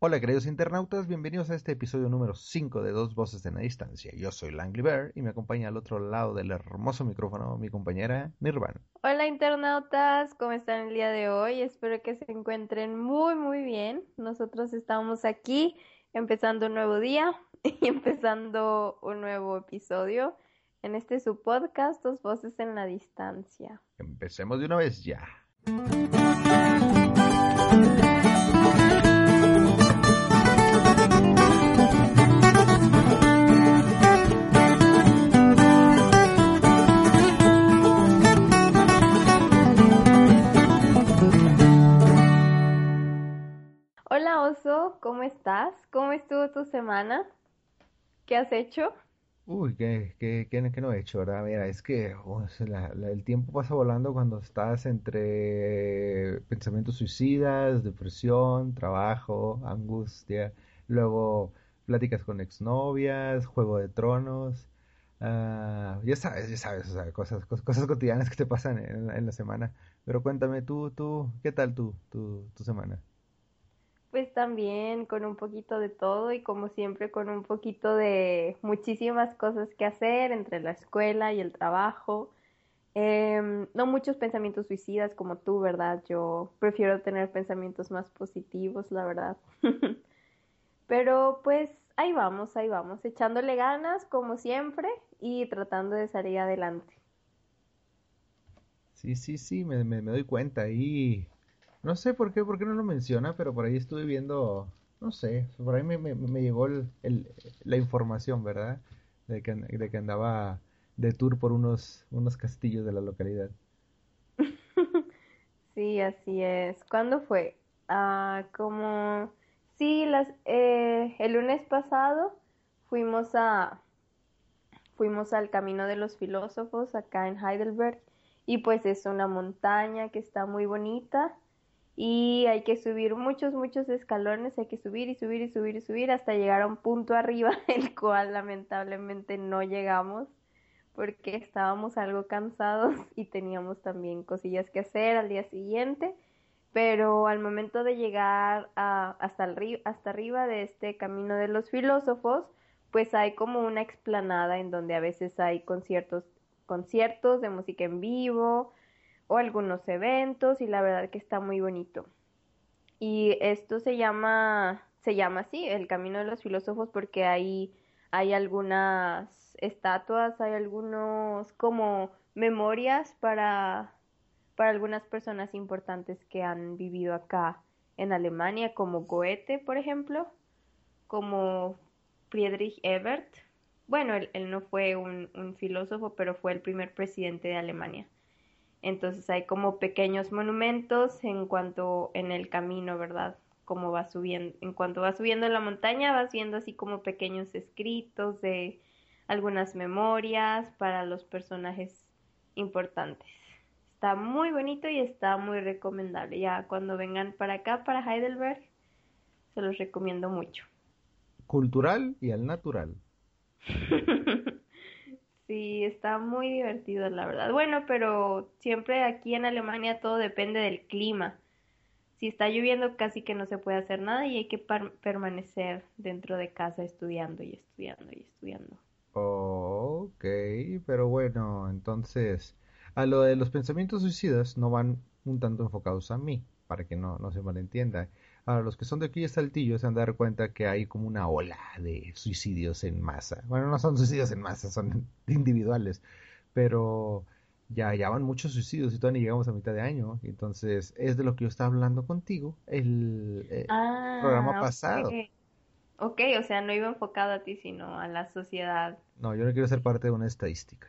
Hola queridos internautas, bienvenidos a este episodio número 5 de Dos Voces en la Distancia. Yo soy Langley Bear y me acompaña al otro lado del hermoso micrófono mi compañera Nirvana. Hola internautas, ¿cómo están el día de hoy? Espero que se encuentren muy muy bien. Nosotros estamos aquí empezando un nuevo día y empezando un nuevo episodio en este su podcast Dos Voces en la Distancia. Empecemos de una vez ya. ¿Cómo estás? ¿Cómo estuvo tu semana? ¿Qué has hecho? Uy, ¿qué, qué, qué- qué no he hecho, verdad? Mira, es que oh, el tiempo pasa volando cuando estás entre pensamientos suicidas, depresión, trabajo, angustia, luego pláticas con exnovias, Juego de Tronos, ah, ya sabes, ya sabes, o sea, cosas, cos- cosas cotidianas que te pasan en, en la semana. Pero cuéntame tú, tú, ¿qué tal tú, tu, tu semana? Pues también con un poquito de todo y como siempre con un poquito de muchísimas cosas que hacer entre la escuela y el trabajo. Em, no muchos pensamientos suicidas como tú, ¿verdad? Yo prefiero tener pensamientos más positivos, la verdad. Pero pues ahí vamos, ahí vamos, echándole ganas como siempre y tratando de salir adelante. Sí, sí, sí, me, me, doy cuenta y no sé por qué, por qué no lo menciona, pero por ahí estuve viendo, no sé, por ahí me, me, llegó el, la información, ¿verdad? De que, de que andaba de tour por unos, unos castillos de la localidad. Sí, así es. ¿Cuándo fue? Ah, como, sí, las, eh, el lunes pasado fuimos a, fuimos al Camino de los Filósofos acá en Heidelberg y pues es una montaña que está muy bonita y hay que subir muchos, muchos escalones, hay que subir y subir y subir y subir hasta llegar a un punto arriba, el cual lamentablemente no llegamos porque estábamos algo cansados y teníamos también cosillas que hacer al día siguiente, pero al momento de llegar a- hasta, hasta arriba de este camino de los filósofos, pues hay como una explanada en donde a veces hay conciertos, conciertos de música en vivo o algunos eventos y la verdad que está muy bonito. Y esto se llama, se llama así, el Camino de los Filósofos, porque hay, hay algunas estatuas, hay algunos como memorias para, para algunas personas importantes que han vivido acá en Alemania, como Goethe, por ejemplo, como Friedrich Ebert. Bueno, él, él no fue un filósofo, pero fue el primer presidente de Alemania. Entonces hay como pequeños monumentos en cuanto en el camino, ¿verdad? Como va subiendo, en cuanto va subiendo la montaña, vas viendo así como pequeños escritos de algunas memorias para los personajes importantes. Está muy bonito y está muy recomendable. Ya cuando vengan para acá, para Heidelberg, se los recomiendo mucho. Cultural y al natural. Sí, está muy divertido, la verdad. Bueno, pero siempre aquí en Alemania todo depende del clima. Si está lloviendo, casi que no se puede hacer nada y hay que permanecer dentro de casa estudiando y estudiando y estudiando. Ok, pero bueno, entonces, a lo de los pensamientos suicidas no van un tanto enfocados a mí, para que no, no se malentienda. Ahora, los que son de aquí de Saltillo se han dar cuenta que hay como una ola de suicidios en masa. Bueno, no son suicidios en masa, son individuales, pero ya, ya van muchos suicidios y todavía ni llegamos a mitad de año. Entonces, es de lo que yo estaba hablando contigo el eh, programa Ah, pasado. ok. O sea, no iba enfocado a ti, sino a la sociedad No, yo no quiero ser parte de una estadística.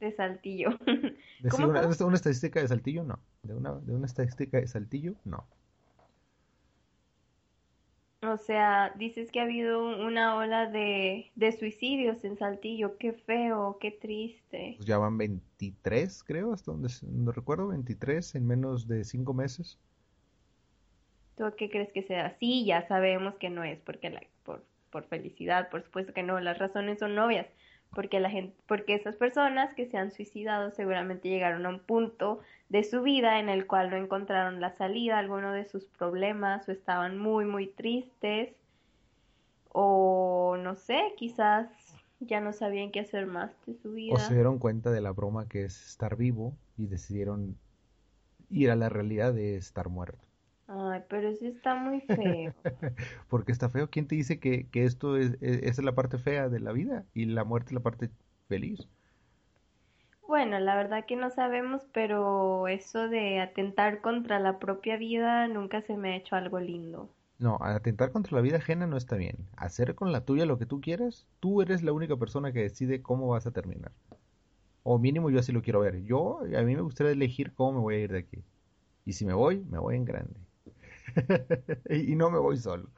de Saltillo. ¿Cómo, una, cómo? una estadística de Saltillo, no. De una, de una estadística de Saltillo, no. O sea, dices que ha habido una ola de, de suicidios en Saltillo. Qué feo, qué triste. Pues ya van 23, creo, hasta donde, donde recuerdo, 23 en menos de 5 meses. ¿Tú qué crees que sea? Sí, ya sabemos que no es porque la, por, por felicidad, por supuesto que no, las razones son obvias, porque la gente, porque esas personas que se han suicidado seguramente llegaron a un punto de su vida en el cual no encontraron la salida alguno de sus problemas o estaban muy muy tristes o no sé, quizás ya no sabían qué hacer más de su vida. O se dieron cuenta de la broma que es estar vivo y decidieron ir a la realidad de estar muerto. Ay, pero eso está muy feo. Porque está feo. ¿Quién te dice que, que esto es, es, es la parte fea de la vida y la muerte es la parte feliz? Bueno, la verdad que no sabemos, pero eso de atentar contra la propia vida nunca se me ha hecho algo lindo. No, atentar contra la vida ajena no está bien. Hacer con la tuya lo que tú quieras, tú eres la única persona que decide cómo vas a terminar. O mínimo yo así lo quiero ver. Yo, a mí me gustaría elegir cómo me voy a ir de aquí. Y si me voy, me voy en grande. y no me voy solo.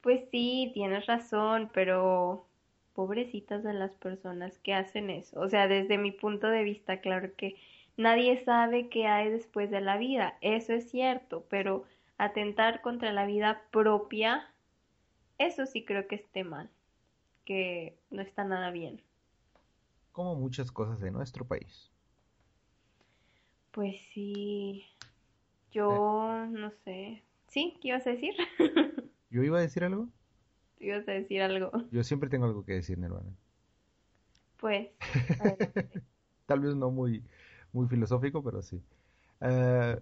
Pues sí, tienes razón, pero pobrecitas de las personas que hacen eso. O sea, desde mi punto de vista, claro que nadie sabe qué hay después de la vida. Eso es cierto, pero atentar contra la vida propia, eso sí creo que esté mal, que no está nada bien. Como muchas cosas de nuestro país. Pues sí, yo no sé. ¿Sí? ¿Qué ibas a decir? ¿Yo iba a decir algo? ¿Tú ibas a decir algo? Yo siempre tengo algo que decir, Nirvana. Pues. Tal vez no muy, muy filosófico, pero sí. Eh,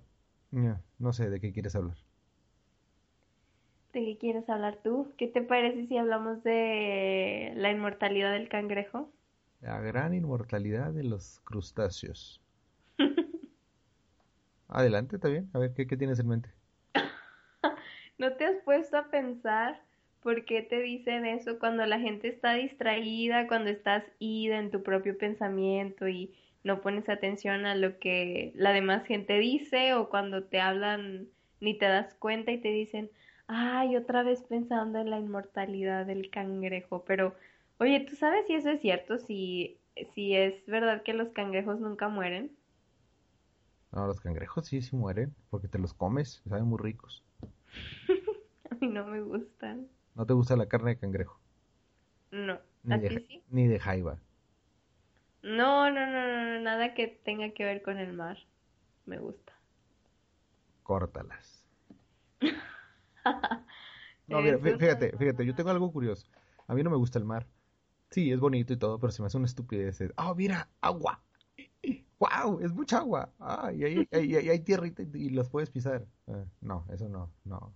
no, no sé de qué quieres hablar. ¿De qué quieres hablar tú? ¿Qué te parece si hablamos de la inmortalidad del cangrejo? La gran inmortalidad de los crustáceos. Adelante, está bien. A ver, ¿qué, qué tienes en mente? ¿No te has puesto a pensar por qué te dicen eso cuando la gente está distraída, cuando estás ida en tu propio pensamiento y no pones atención a lo que la demás gente dice o cuando te hablan ni te das cuenta y te dicen, ay, otra vez pensando en la inmortalidad del cangrejo, pero oye, ¿tú sabes si eso es cierto? Si, si es verdad que los cangrejos nunca mueren. No, los cangrejos sí, sí mueren, porque te los comes, saben muy ricos. A mí no me gustan. ¿No te gusta la carne de cangrejo? No. Ni ¿A de, ti ja- sí? ni de jaiba. No, no, no, no, no, nada que tenga que ver con el mar. Me gusta. Córtalas. No, mira, fíjate, fíjate, yo tengo algo curioso. A mí no me gusta el mar. Sí, es bonito y todo, pero se me hace una estupidez. ¡Ah, mira! ¡Agua! ¡Wow! Es mucha agua. ¡Ah! Y hay, hay, hay- hay tierrita y, los puedes pisar. Ah, no, eso no, no.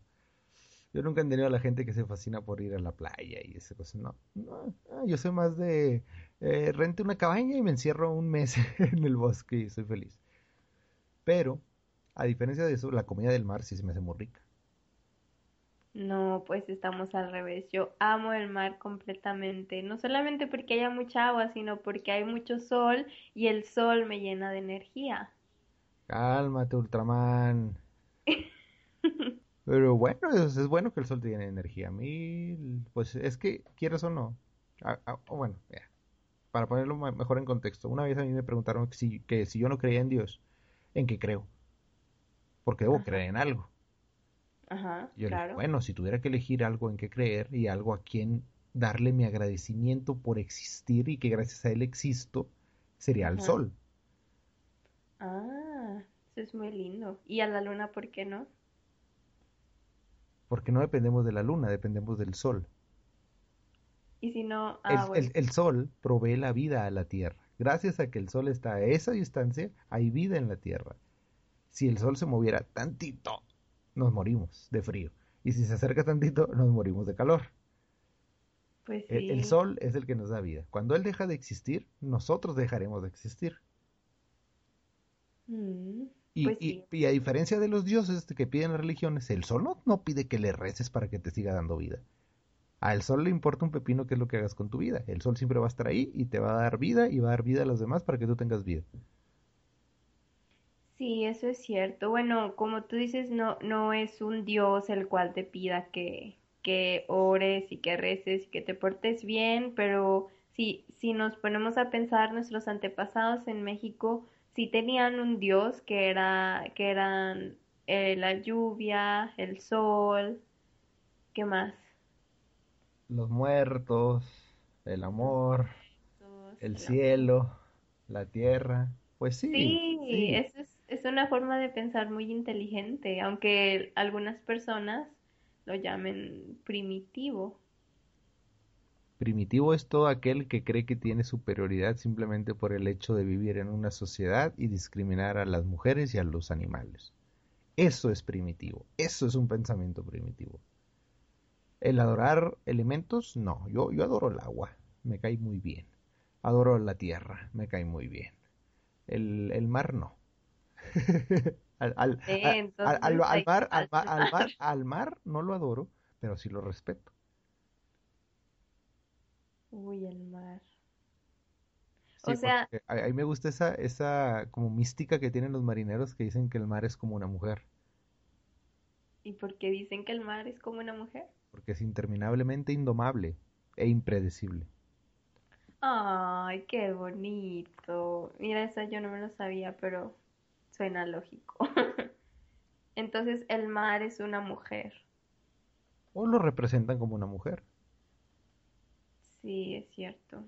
Yo nunca he entendido a la gente que se fascina por ir a la playa y esas cosas. No, no. Ah, yo soy más de eh, rente una cabaña y me encierro un mes en el bosque y soy feliz. Pero, a diferencia de eso, la comida del mar sí se me hace muy rica. No, pues estamos al revés. Yo amo el mar completamente. No solamente porque haya mucha agua, sino porque hay mucho sol y el sol me llena de energía. Cálmate, Ultraman. Pero bueno, es, es bueno que el sol te llene de energía. A mí, pues es que, quieres o no. Bueno, ya. Para ponerlo mejor en contexto. Una vez a mí me preguntaron que si, que si yo no creía en Dios, ¿en qué creo? Porque debo Ajá. creer en algo. Ajá, yo dije, claro. bueno, si tuviera que elegir algo en qué creer y algo a quien darle mi agradecimiento por existir y que gracias a él existo, sería al sol. Ah, eso es muy lindo. ¿Y a la luna por qué no? Porque no dependemos de la luna, dependemos del sol. Y si no, El, ah, el- bueno. el sol provee la vida a la Tierra. Gracias a que el sol está a esa distancia, hay vida en la Tierra. Si el sol se moviera tantito, nos morimos de frío. Y si se acerca tantito, nos morimos de calor. Pues El, el sol es el que nos da vida. Cuando él deja de existir, nosotros dejaremos de existir. Mm, Y, pues y- sí. y a diferencia de los dioses que piden las religiones, el sol no, no pide que le reces para que te siga dando vida. Al sol le importa un pepino qué es lo que hagas con tu vida. El sol siempre va a estar ahí y te va a dar vida y va a dar vida a los demás para que tú tengas vida. Sí, eso es cierto. Bueno, como tú dices, no, no es un Dios el cual te pida que, que ores y que reces y que te portes bien, pero si, si nos ponemos a pensar, nuestros antepasados en México sí tenían un Dios que era, que eran eh, la lluvia, el sol, ¿qué más? Los muertos, el amor, el cielo, la tierra. Pues sí, Sí, sí. eso es, es una forma de pensar muy inteligente, aunque algunas personas lo llamen primitivo. Primitivo es todo aquel que cree que tiene superioridad simplemente por el hecho de vivir en una sociedad y discriminar a las mujeres y a los animales. Eso es primitivo, eso es un pensamiento primitivo. El adorar elementos, no, yo, yo adoro el agua, me cae muy bien. Adoro la tierra, me cae muy bien. El, el mar, no. Al, al- al- entonces al- mar, al, mar, al mar no lo adoro, pero sí lo respeto. Uy, el mar. Sí, O sea- a mí me gusta esa, esa como mística que tienen los marineros que dicen que el mar es como una mujer, ¿Y por qué dicen que el mar es como una mujer? porque es interminablemente indomable e impredecible. Ay, qué bonito. Mira, eso yo no me lo sabía, pero suena lógico. Entonces, el mar es una mujer. O lo representan como una mujer. Sí, es cierto.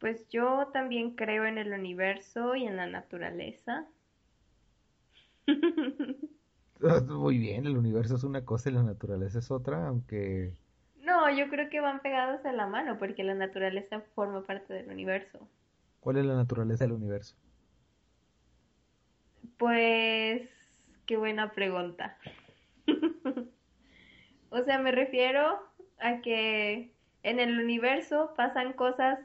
Pues yo también creo en el universo y en la naturaleza. Muy bien, el universo es una cosa y la naturaleza es otra, aunque No, yo creo que van pegados a la mano porque la naturaleza forma parte del universo. ¿cuál es la naturaleza del universo? Pues, qué buena pregunta. O sea, me refiero a que en el universo pasan cosas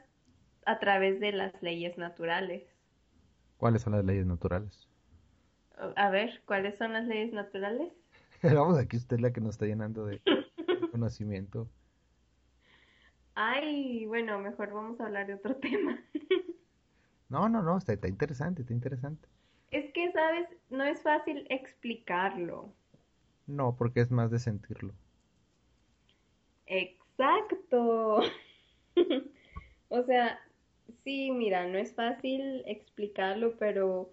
a través de las leyes naturales. ¿Cuáles son las leyes naturales? A ver, ¿cuáles son las leyes naturales? Vamos, aquí usted es la que nos está llenando de conocimiento. Ay, bueno, mejor vamos a hablar de otro tema. No, no, no, está, está interesante, está interesante. Es que, ¿sabes? No es fácil explicarlo. No, porque es más de sentirlo. Exacto. O sea, sí, mira, no es fácil explicarlo, pero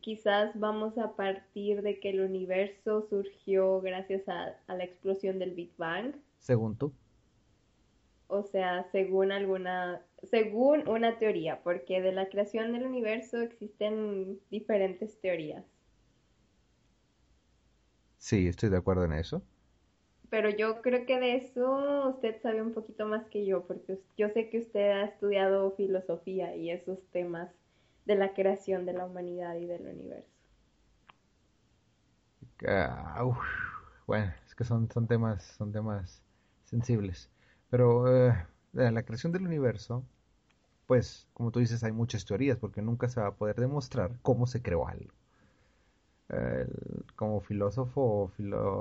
quizás vamos a partir de que el universo surgió gracias a, a la explosión del Big Bang. Según tú. O sea, según alguna, según una teoría, porque de la creación del universo existen diferentes teorías. Sí, estoy de acuerdo en eso. Pero yo creo que de eso usted sabe un poquito más que yo, porque yo sé que usted ha estudiado filosofía y esos temas de la creación de la humanidad y del universo. Uf, bueno, es que son, son temas, son temas sensibles. Pero eh, la creación del universo, pues, como tú dices, hay muchas teorías, porque nunca se va a poder demostrar cómo se creó algo. Como filósofo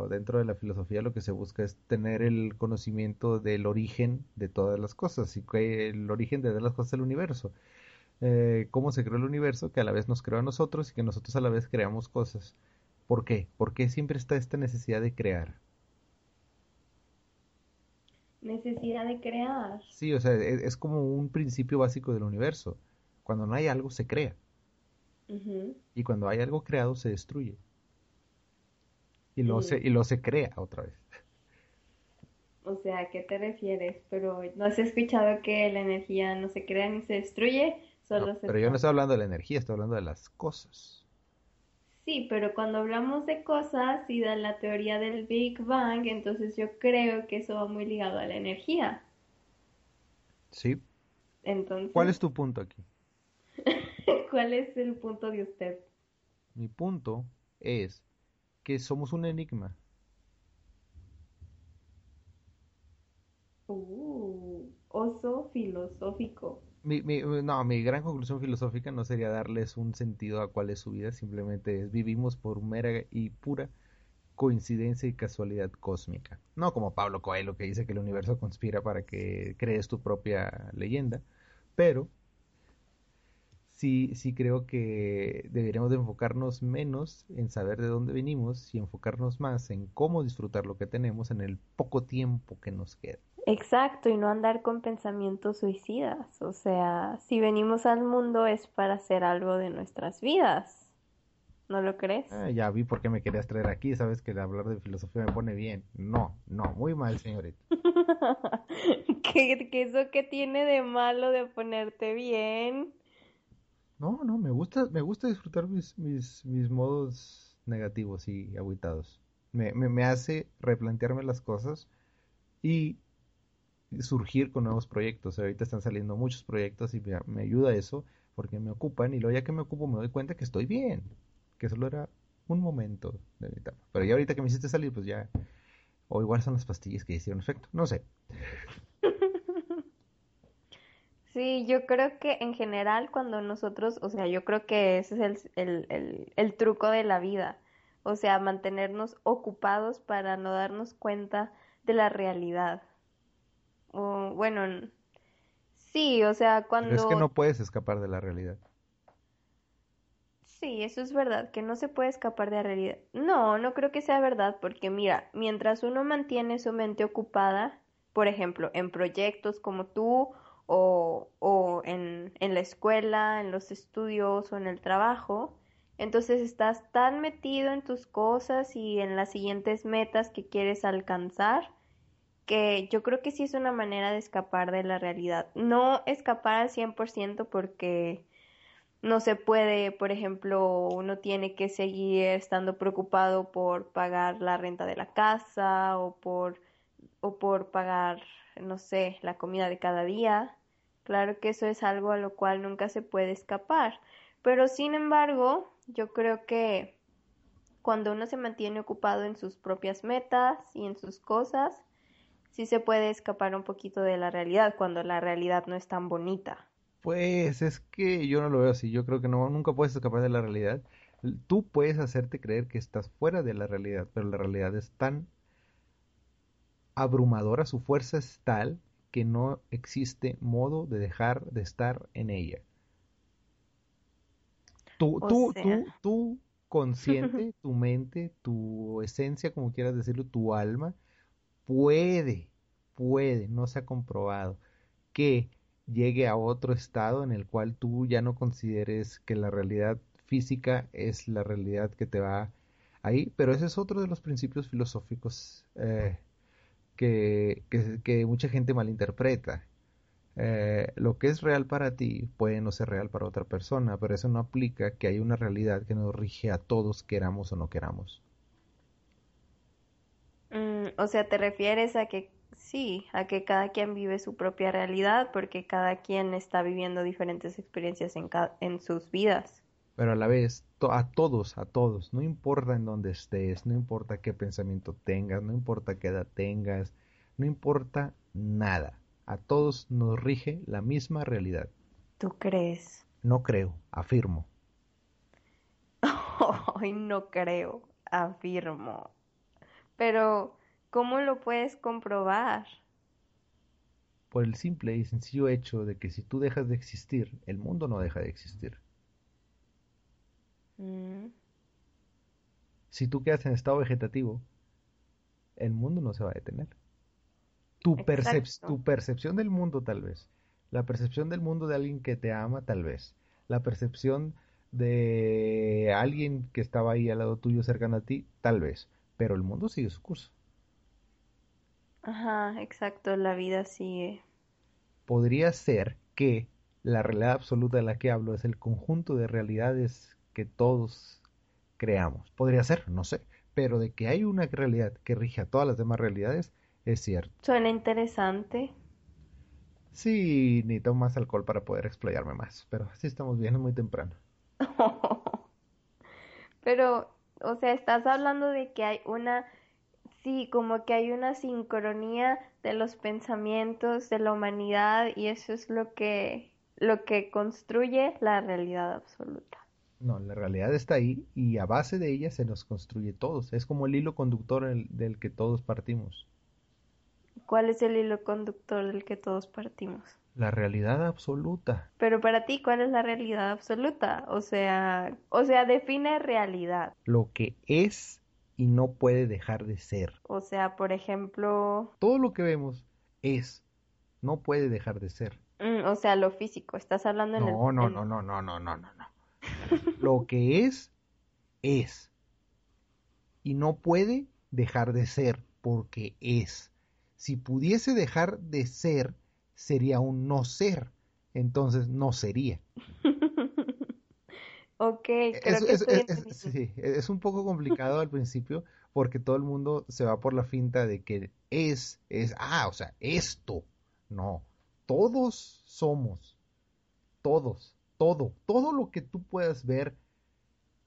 dentro de la filosofía lo que se busca es tener el conocimiento del origen de todas las cosas y el origen de todas las cosas del universo. Eh, cómo se creó el universo, que a la vez nos creó a nosotros y que nosotros a la vez creamos cosas. ¿Por qué? ¿Por qué siempre está esta necesidad de crear? Necesidad de crear. Sí, o sea, es, es como un principio básico del universo. Cuando no hay algo, se crea. Y cuando hay algo creado, se destruye. Y luego Sí. se, y luego se crea otra vez. O sea, ¿a qué te refieres? Pero ¿no has escuchado que la energía no se crea ni se destruye? Solo No, se pero yo no estoy hablando de la energía, estoy hablando de las cosas. Sí, pero cuando hablamos de cosas y de la teoría del Big Bang, entonces yo creo que eso va muy ligado a la energía. ¿Sí? Entonces, ¿Cuál es tu punto aquí? ¿cuál es el punto de usted? Mi punto es que somos un enigma. Uh, oso filosófico. Mi, mi- no, mi gran conclusión filosófica no sería darles un sentido a cuál es su vida, simplemente es vivimos por mera y pura coincidencia y casualidad cósmica. No como Pablo Coelho que dice que el universo conspira para que crees tu propia leyenda, pero sí, sí creo que deberíamos de enfocarnos menos en saber de dónde venimos y enfocarnos más en cómo disfrutar lo que tenemos en el poco tiempo que nos queda. Exacto, y no andar con pensamientos suicidas. O sea, si venimos al mundo es para hacer algo de nuestras vidas. ¿No lo crees? Ah, ya vi por qué me querías traer aquí, sabes que hablar de filosofía me pone bien. No, no, muy mal, señorita. ¿Qué, qué eso qué tiene de malo de ponerte bien? No, no, me gusta, me gusta disfrutar mis, mis, mis modos negativos y aguitados. Me, me, me hace replantearme las cosas y surgir con nuevos proyectos. Ahorita están saliendo muchos proyectos y me, ayuda eso porque me ocupan y luego ya que me ocupo me doy cuenta que estoy bien, que solo era un momento de mi. Pero ya ahorita que me hiciste salir, pues ya, o igual son las pastillas que hicieron efecto, no sé. Sí, yo creo que en general cuando nosotros, o sea, yo creo que ese es el, el, el truco de la vida, o sea, mantenernos ocupados para no darnos cuenta de la realidad. O, bueno, sí, o sea, Pero es que cuando... no puedes escapar de la realidad. Sí, eso es verdad, que no se puede escapar de la realidad. No, no creo que sea verdad, porque mira, mientras uno mantiene su mente ocupada, por ejemplo, en proyectos como tú, o, o en, en la escuela, en los estudios o en el trabajo, entonces estás tan metido en tus cosas y en las siguientes metas que quieres alcanzar, que yo creo que sí es una manera de escapar de la realidad. No escapar al 100% porque no se puede, por ejemplo, uno tiene que seguir estando preocupado por pagar la renta de la casa o por, o por pagar, no sé, la comida de cada día. Claro que eso es algo a lo cual nunca se puede escapar. Pero sin embargo, yo creo que cuando uno se mantiene ocupado en sus propias metas y en sus cosas, sí se puede escapar un poquito de la realidad cuando la realidad no es tan bonita. Pues es que yo no lo veo así. Yo creo que no, nunca puedes escapar de la realidad. Tú puedes hacerte creer que estás fuera de la realidad, pero la realidad es tan abrumadora, su fuerza es tal que no existe modo de dejar de estar en ella. Tú, O tú, sea, tú, tú consciente, tu mente, tu esencia, como quieras decirlo, tu alma, puede, puede, no se ha comprobado, que llegue a otro estado en el cual tú ya no consideres que la realidad física es la realidad que te va ahí, pero ese es otro de los principios filosóficos eh, que, que, mucha gente malinterpreta. Eh, lo que es real para ti puede no ser real para otra persona, pero eso no aplica que hay una realidad que nos rige a todos, queramos o no queramos. Mm, o sea, te refieres a que sí, a que cada quien vive su propia realidad porque cada quien está viviendo diferentes experiencias en, en sus vidas. Pero a la vez, to- a todos, a todos, no importa en dónde estés, no importa qué pensamiento tengas, no importa qué edad tengas, no importa nada. A todos nos rige la misma realidad. ¿Tú crees? No creo, afirmo. Ay, no creo, afirmo. Pero, ¿cómo lo puedes comprobar? Por el simple y sencillo hecho de que si tú dejas de existir, el mundo no deja de existir. Mm, Si tú quedas en estado vegetativo, el mundo no se va a detener. Tu, percep- tu percepción del mundo tal vez, la percepción del mundo de alguien que te ama tal vez, la percepción de alguien que estaba ahí al lado tuyo cercano a ti tal vez, pero el mundo sigue su curso. Ajá, exacto, la vida sigue. Podría ser que la realidad absoluta de la que hablo es el conjunto de realidades que todos creamos. Podría ser, no sé, pero de que hay una realidad que rige a todas las demás realidades es cierto. Suena interesante. Sí, necesito más alcohol para poder explayarme más, pero así estamos bien, es muy temprano. Pero, o sea, estás hablando de que hay una, sí, como que hay una sincronía de los pensamientos de la humanidad y eso es lo que, lo que construye la realidad absoluta. No, la realidad está ahí y a base de ella se nos construye todos. Es como el hilo conductor el- del que todos partimos. ¿Cuál es el hilo conductor del que todos partimos? La realidad absoluta. Pero para ti, ¿cuál es la realidad absoluta? O sea, o sea, define realidad. Lo que es y no puede dejar de ser. O sea, por ejemplo, Todo lo que vemos es, no puede dejar de ser. mm, o sea, lo físico. Estás hablando en el, No, no, no, no, no, no, no, no. Lo que es, es. Y no puede dejar de ser porque es. Si pudiese dejar de ser, sería un no ser. Entonces no sería. Ok, creo Es, que es- estoy es- es- entendiendo. sí, es un poco complicado al principio porque todo el mundo se va por la finta de que es, es, ah, o sea, esto. No, todos somos, todos, todo, todo lo que tú puedas ver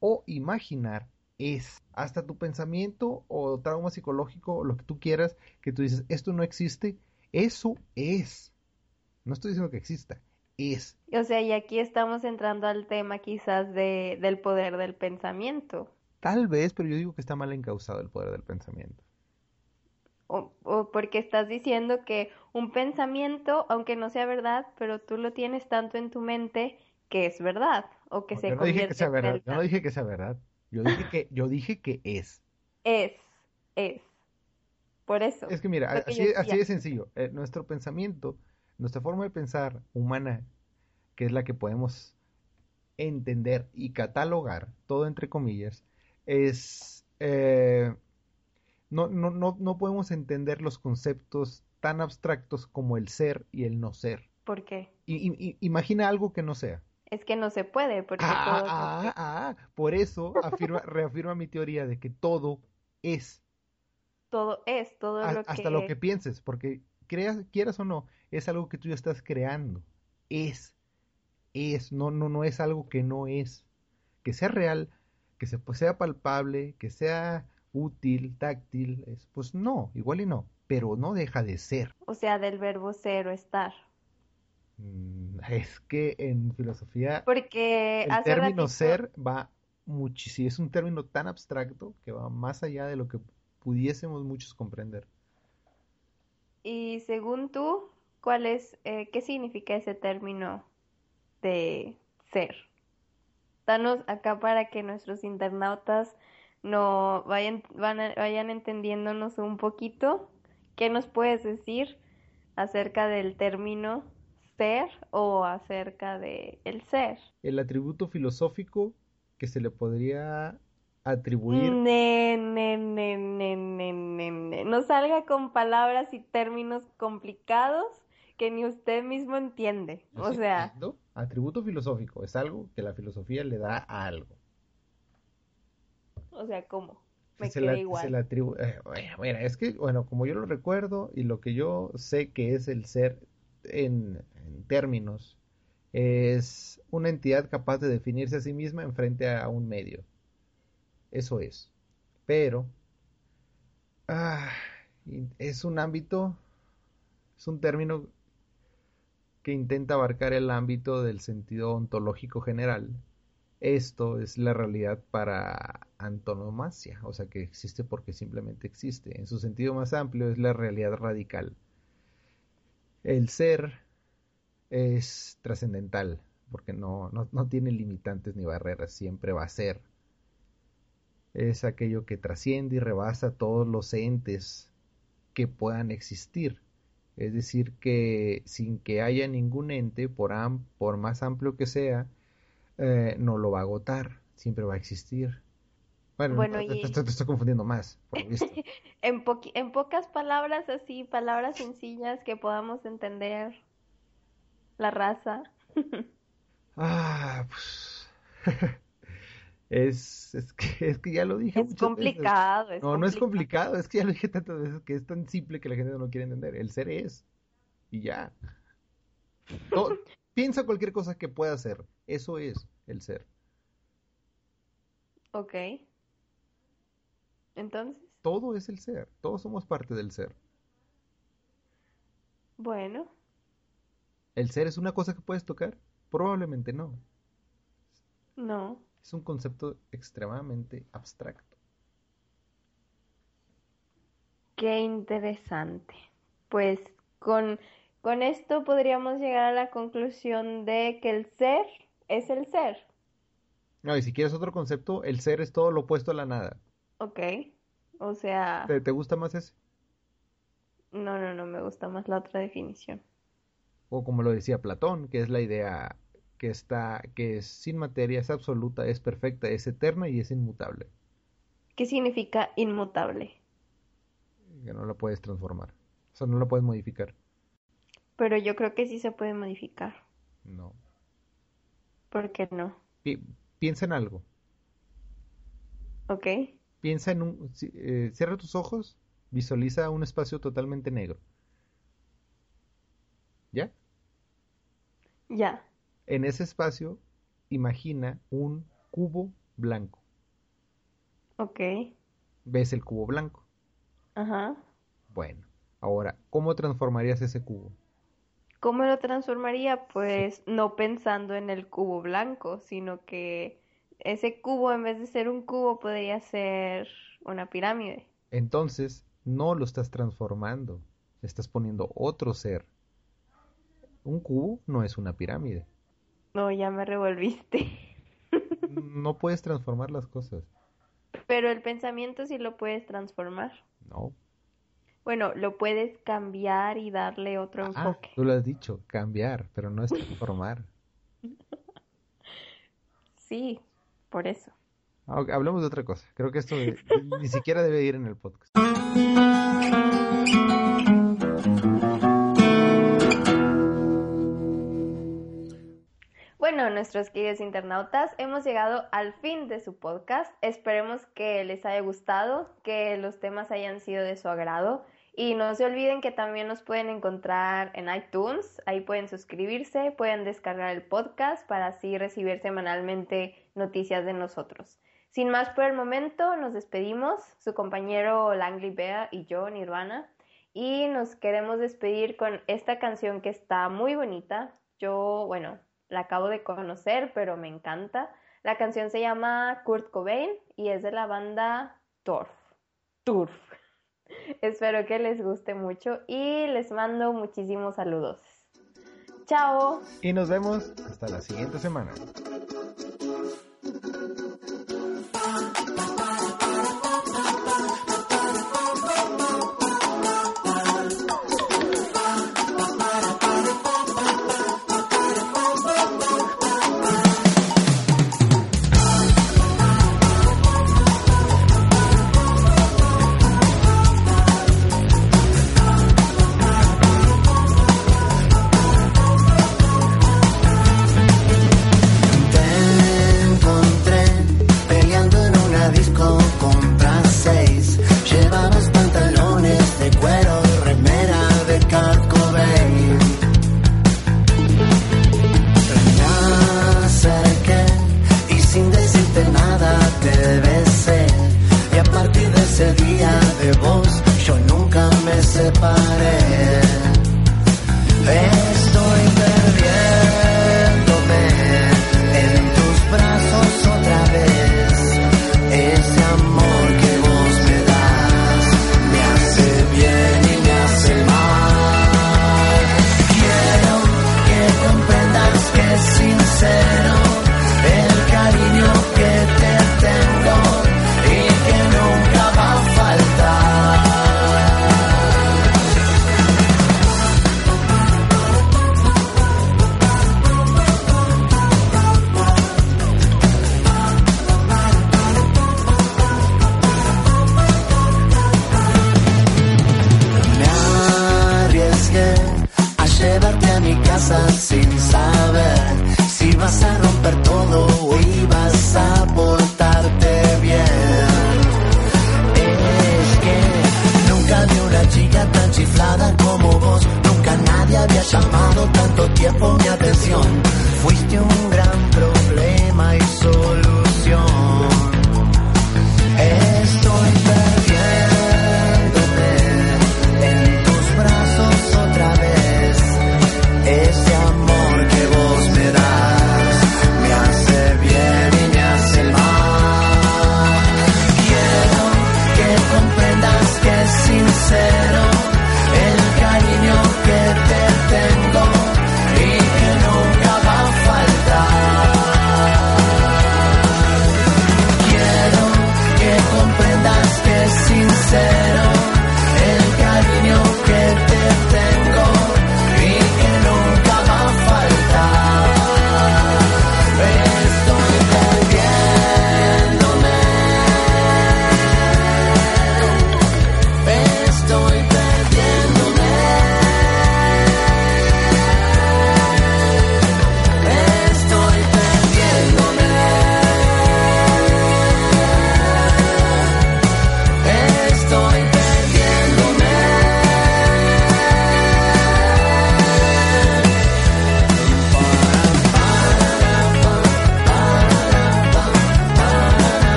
o imaginar es. Hasta tu pensamiento o trauma psicológico lo que tú quieras, que tú dices, esto no existe, eso es. No estoy diciendo que exista, es. O sea, y aquí estamos entrando al tema quizás de, del poder del pensamiento. Tal vez, pero yo digo que está mal encausado el poder del pensamiento. O, o porque estás diciendo que un pensamiento, aunque no sea verdad, pero tú lo tienes tanto en tu mente que es verdad o que No, se yo no dije que convierte sea en verdad, yo no dije que sea verdad. Yo dije que, yo dije que es. Es, es. Por eso. Es que mira, así, así de sencillo. Eh, nuestro pensamiento, nuestra forma de pensar humana, que es la que podemos entender y catalogar, todo entre comillas, es... eh, no, no, no, no podemos entender los conceptos tan abstractos como el ser y el no ser. ¿Por qué? I- i- i- imagina algo que no sea. Es que no se puede, porque Ah, todo ah, ah, por eso afirma, reafirma mi teoría de que todo es, todo es, todo a- lo hasta que lo que pienses, porque creas, quieras o no, es algo que tú ya estás creando, es, es, no, no, no es algo que no es, que sea real, que se, pues, sea palpable, que sea útil, táctil, es, pues no, igual y no, pero no deja de ser. O sea, del verbo ser o estar. Mm, Es que en filosofía Porque el término ratito- ser va muchísimo, es un término tan abstracto que va más allá de lo que pudiésemos muchos comprender. Y según tú, ¿cuál es, eh, qué significa ese término de ser? Danos acá para que nuestros internautas no vayan, vayan entendiéndonos un poquito. ¿Qué nos puedes decir acerca del término ser o acerca de el ser? El atributo filosófico que se le podría atribuir, Ne, ne, ne. No salga con palabras y términos complicados que ni usted mismo entiende. Yo O sea, entiendo, atributo filosófico es algo que la filosofía le da a algo. o sea, ¿cómo? Me Se queda le- igual. se le atribu- eh, bueno, mira, es que, bueno, como yo lo recuerdo y lo que yo sé que es el ser en, en términos, es una entidad capaz de definirse a sí misma en frente a un medio. Eso es. Pero, ah, es un ámbito, es un término que intenta abarcar el ámbito del sentido ontológico general. Esto es la realidad para antonomasia, o sea que existe porque simplemente existe. En su sentido más amplio es la realidad radical. El ser es trascendental, porque no, no, no tiene limitantes ni barreras, siempre va a ser. Es aquello que trasciende y rebasa todos los entes que puedan existir. Es decir, que sin que haya ningún ente, por, am- por más amplio que sea, eh, no lo va a agotar, siempre va a existir. Bueno, Bueno, te, y- te- te- te estoy confundiendo más, por lo visto. En, en pocas palabras, así, palabras sencillas que podamos entender la raza. Ah, pues. Es, es que, es que ya lo dije Es muchas veces. complicado, es No, no es complicado. complicado, es que ya lo dije tantas veces que es tan simple que la gente no quiere entender. El ser es. Y ya. Piensa cualquier cosa que pueda ser. Eso es el ser. Ok. Entonces, Todo es el ser. Todos somos parte del ser. bueno, ¿El ser es una cosa que puedes tocar? Probablemente no. no. Es un concepto extremadamente abstracto. Qué interesante. Pues con, con esto podríamos llegar a la conclusión de que el ser es el ser. No, y si quieres otro concepto, el ser es todo lo opuesto a la nada. Ok. O sea, ¿Te, te gusta más ese? no, no, no me gusta más la otra definición. O como lo decía Platón, que es la idea que está, que es sin materia, es absoluta, es perfecta, es eterna y es inmutable. ¿Qué significa inmutable? Que no la puedes transformar. O sea, no la puedes modificar. Pero yo creo que sí se puede modificar. No. ¿Por qué no? Pi- piensa en algo. ¿Ok? Piensa en un... eh, cierra tus ojos, visualiza un espacio totalmente negro. ¿Ya? Ya. En ese espacio, imagina un cubo blanco. Ok. ¿Ves el cubo blanco? Ajá. Bueno, ahora, ¿cómo transformarías ese cubo? ¿Cómo lo transformaría? Pues no pensando en el cubo blanco, sino que ese cubo en vez de ser un cubo podría ser una pirámide. Entonces, no lo estás transformando, estás poniendo otro ser. Un cubo no es una pirámide. No, ya me revolviste. No puedes transformar las cosas. Pero el pensamiento sí lo puedes transformar. No. Bueno, lo puedes cambiar y darle otro Ah, enfoque. tú lo has dicho, cambiar, pero no es transformar. Sí, por eso. Ah, hablemos de otra cosa. Creo que esto ni siquiera debe ir en el podcast. Nuestros queridos internautas, hemos llegado al fin de su podcast. Esperemos que les haya gustado, que los temas hayan sido de su agrado. Y no se olviden que también nos pueden encontrar en iTunes. Ahí pueden suscribirse, pueden descargar el podcast para así recibir semanalmente noticias de nosotros. Sin más por el momento, nos despedimos, su compañero Langley Bea y yo, Nirvana. Y nos queremos despedir con esta canción que está muy bonita. Yo, bueno, la acabo de conocer, pero me encanta. La canción se llama Kurt Cobain y es de la banda Torf. Turf. Espero que les guste mucho y les mando muchísimos saludos. Chao. Y nos vemos hasta la siguiente semana.